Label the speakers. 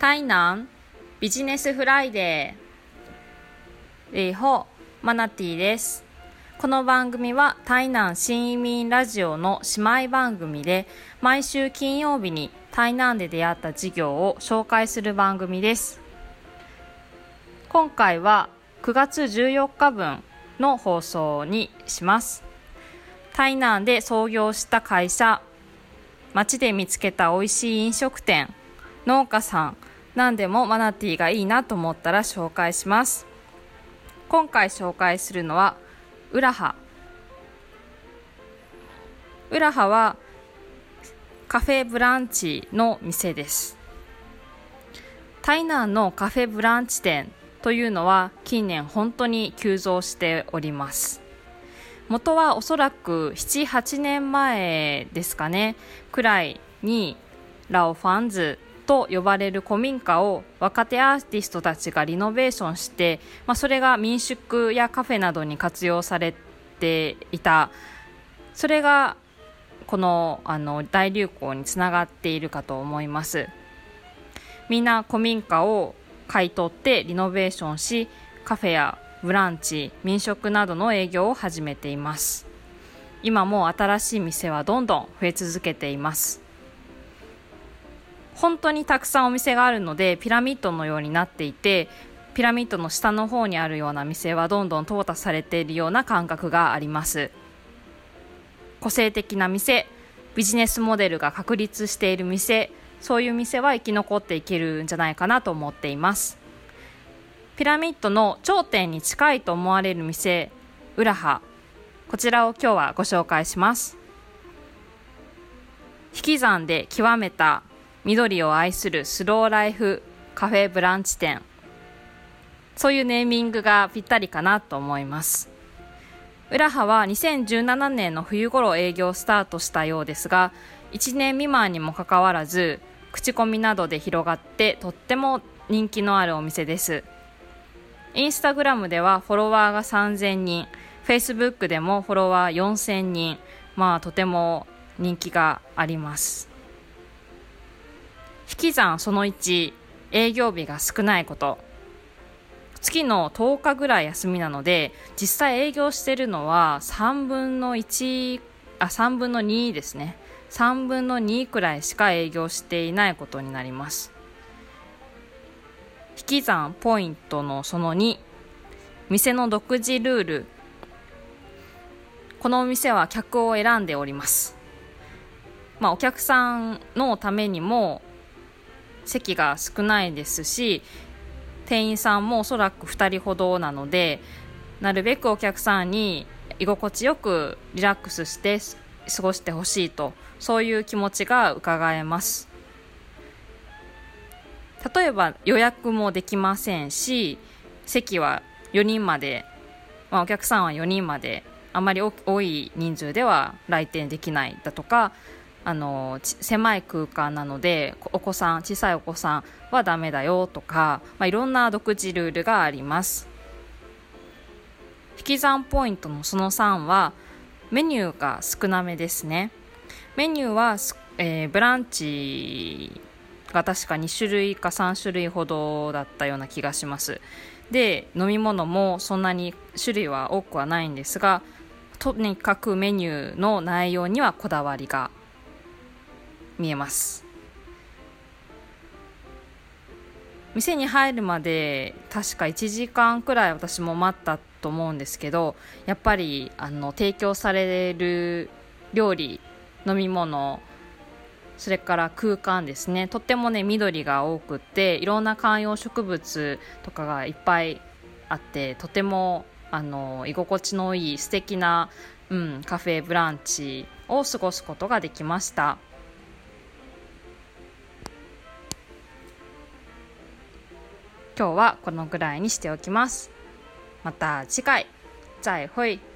Speaker 1: 台南ビジネスフライデー礼法マナティです。この番組は台南新移民ラジオの姉妹番組で毎週金曜日に台南で出会った事業を紹介する番組です。今回は9月14日分の放送にします。台南で創業した会社街で見つけた美味しい飲食店農家さん何でもマナティーがいいなと思ったら紹介します。今回紹介するのはウラハ。ウラハはカフェブランチの店です。台南のカフェブランチ店というのは近年本当に急増しております。元はおそらく78年前ですかねくらいにラオファンズと呼ばれる古民家を若手アーティストたちがリノベーションして、まあ、それが民宿やカフェなどに活用されていた。それがこのあの大流行につながっているかと思います。みんな古民家を買い取ってリノベーションしカフェやブランチ民宿などの営業を始めています。今も新しい店はどんどん増え続けています。本当にたくさんお店があるのでピラミッドのようになっていてピラミッドの下の方にあるような店はどんどん淘汰されているような感覚があります。個性的な店ビジネスモデルが確立している店そういう店は生き残っていけるんじゃないかなと思っています。ピラミッドの頂点に近いと思われる店ウラハこちらを今日はご紹介します。引き算で極めた緑を愛するスローライフカフェブランチ店。そういうネーミングがぴったりかなと思います。浦ハは2017年の冬頃営業スタートしたようですが1年未満にもかかわらず口コミなどで広がってとっても人気のあるお店です。インスタグラムではフォロワーが3000人フェイスブックでもフォロワー4000人まあとても人気があります。引き算その1営業日が少ないこと。月の10日ぐらい休みなので実際営業してるのは3分の1あ3分の2ですね。3分の2くらいしか営業していないことになります。引き算ポイントのその2店の独自ルール。このお店は客を選んでおります。まあお客さんのためにも席が少ないですし店員さんもおそらく2人ほどなのでなるべくお客さんに居心地よくリラックスして過ごしてほしいとそういう気持ちが伺えます。例えば予約もできませんし席は4人まで、まあ、お客さんは4人まであまり多い人数では来店できないだとかあの狭い空間なのでお子さん小さいお子さんはダメだよとか、まあ、いろんな独自ルールがあります。引き算ポイントのその3はメニューが少なめですね。メニューは、えー、ブランチが確か2種類か3種類ほどだったような気がします。で飲み物もそんなに種類は多くはないんですがとにかくメニューの内容にはこだわりが見えます店に入るまで確か1時間くらい私も待ったと思うんですけどやっぱりあの提供される料理飲み物それから空間ですねとってもね緑が多くっていろんな観葉植物とかがいっぱいあってとてもあの居心地のいい素敵な、うん、カフェブランチを過ごすことができました。今日はこのぐらいにしておきます。また次回再会。